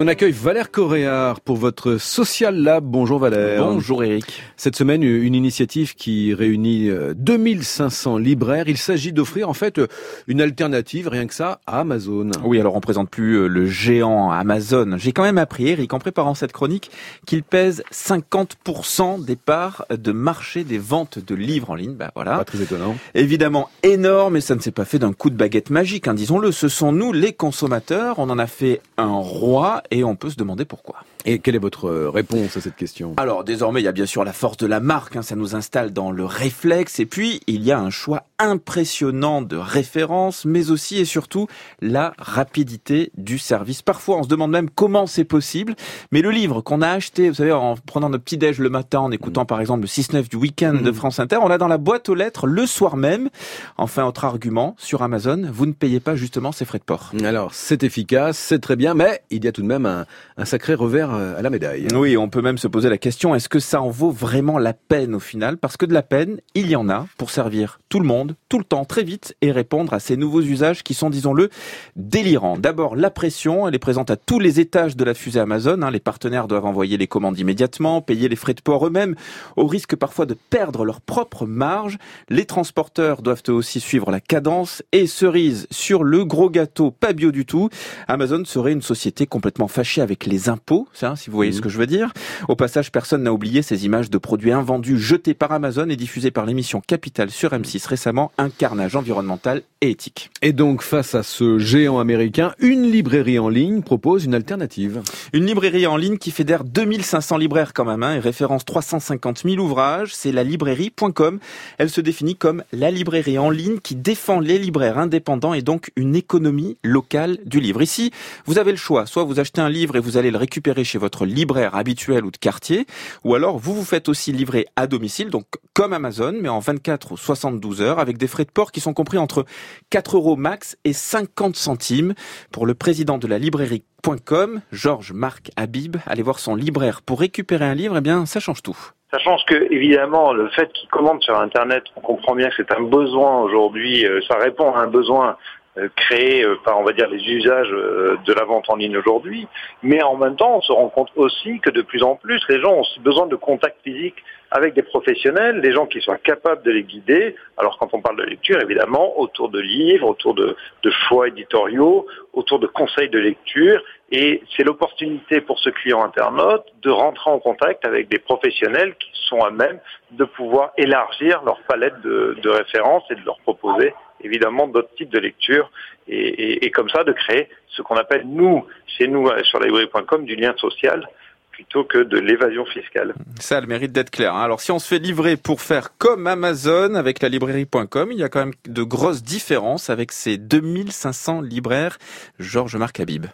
On accueille Valère Coréard pour votre Social Lab. Bonjour Valère. Bonjour Eric. Cette semaine, une initiative qui réunit 2500 euh, libraires. Il s'agit d'offrir en fait une alternative, rien que ça, à Amazon. Oui, alors on présente plus euh, le géant Amazon. J'ai quand même appris, Eric, en préparant cette chronique, qu'il pèse 50% des parts de marché des ventes de livres en ligne. Bah voilà. Pas très étonnant. Évidemment énorme, et ça ne s'est pas fait d'un coup de baguette magique, hein, disons-le. Ce sont nous, les consommateurs. On en a fait un roi et on peut se demander pourquoi. Et quelle est votre euh, réponse à cette question? Alors désormais, il y a bien sûr la force de la marque, hein, ça nous installe dans le réflexe, et puis il y a un choix impressionnant de références, mais aussi et surtout la rapidité du service. Parfois, on se demande même comment c'est possible, mais le livre qu'on a acheté, vous savez, en prenant notre petit-déj le matin, en écoutant par exemple le 6-9 du week-end de mmh. France Inter, on l'a dans la boîte aux lettres le soir même. Enfin, autre argument, sur Amazon, vous ne payez pas justement ces frais de port. Alors, c'est efficace, c'est très bien, mais il y a tout de même un, un sacré revers euh, à la médaille. Oui, on peut même se poser la question, est-ce que ça en vaut vraiment la peine au final? Parce que de la peine, il y en a pour servir tout le monde, tout le temps, très vite, et répondre à ces nouveaux usages qui sont, disons-le, délirants. D'abord, la pression, elle est présente à tous les étages de la fusée Amazon. Hein. Les partenaires doivent envoyer les commandes immédiatement, payer les frais de port eux-mêmes, au risque parfois de perdre leur propre marge. Les transporteurs doivent eux aussi suivre la cadence. Et cerise sur le gros gâteau, pas bio du tout, Amazon serait une société complètement fâchée avec les impôts si vous voyez ce mmh. que je veux dire. Au passage, personne n'a oublié ces images de produits invendus jetés par Amazon et diffusés par l'émission Capital sur M6 récemment, un carnage environnemental et éthique. Et donc, face à ce géant américain, une librairie en ligne propose une alternative. Une librairie en ligne qui fédère 2500 libraires quand même, hein, et référence 350 000 ouvrages, c'est la librairie.com. Elle se définit comme la librairie en ligne qui défend les libraires indépendants et donc une économie locale du livre. Ici, vous avez le choix, soit vous achetez un livre et vous allez le récupérer chez votre libraire habituel ou de quartier, ou alors vous vous faites aussi livrer à domicile, donc comme Amazon, mais en 24 ou 72 heures, avec des frais de port qui sont compris entre 4 euros max et 50 centimes. Pour le président de la librairie.com, Georges Marc Habib, aller voir son libraire pour récupérer un livre, eh bien, ça change tout. Ça change que, évidemment, le fait qu'il commande sur Internet, on comprend bien que c'est un besoin aujourd'hui, euh, ça répond à un besoin euh, créé euh, par, on va dire, les usages euh, de la vente en ligne aujourd'hui. Mais en même temps, on se rend compte aussi que de plus en plus, les gens ont besoin de contact physique avec des professionnels, des gens qui soient capables de les guider. Alors quand on parle de lecture, évidemment, autour de livres, autour de, de choix éditoriaux, autour de conseils de lecture. Et c'est l'opportunité pour ce client internaute de rentrer en contact avec des professionnels qui sont à même de pouvoir élargir leur palette de références et de leur proposer évidemment d'autres types de lecture et, comme ça de créer ce qu'on appelle nous, chez nous euh, sur librairie.com, du lien social plutôt que de l'évasion fiscale. Ça a le mérite d'être clair. Hein. Alors si on se fait livrer pour faire comme Amazon avec la librairie.com, il y a quand même de grosses différences avec ces 2500 libraires. Georges Marc Habib.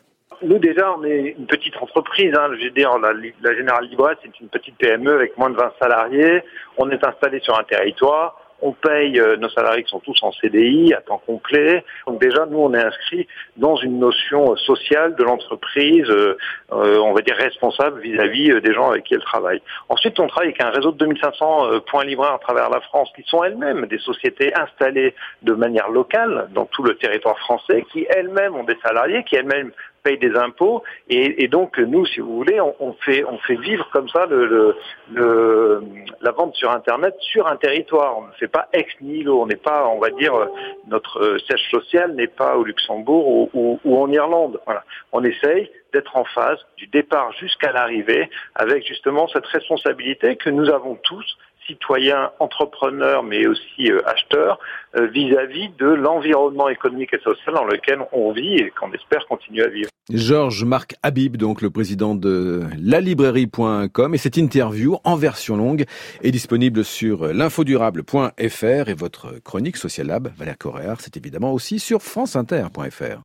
Nous déjà, on est une petite entreprise. Hein. Je veux dire, la, la Générale Libresse, c'est une petite PME avec moins de 20 salariés. On est installé sur un territoire on paye euh, nos salariés qui sont tous en CDI à temps complet. Donc déjà, nous, on est inscrit dans une notion euh, sociale de l'entreprise, euh, on va dire responsable vis-à-vis des gens avec qui elle travaille. Ensuite, on travaille avec un réseau de 2500 points libraires à travers la France, qui sont elles-mêmes des sociétés installées de manière locale dans tout le territoire français, qui elles-mêmes ont des salariés, qui elles-mêmes paye des impôts et, donc nous, si vous voulez, on, fait on fait vivre comme ça le, le, la vente sur Internet sur un territoire. On ne fait pas ex nihilo. On n'est pas, on va dire, notre siège social n'est pas au Luxembourg ou, ou, en Irlande. Voilà. On essaye d'être en phase du départ jusqu'à l'arrivée avec justement cette responsabilité que nous avons tous citoyens, entrepreneurs, mais aussi euh, acheteurs, euh, vis-à-vis de l'environnement économique et social dans lequel on vit et qu'on espère continuer à vivre. Georges Marc Habib, donc le président de lalibrairie.com, et cette interview en version longue est disponible sur l'infodurable.fr et votre chronique Social Lab, Valère Coréard, c'est évidemment aussi sur franceinter.fr.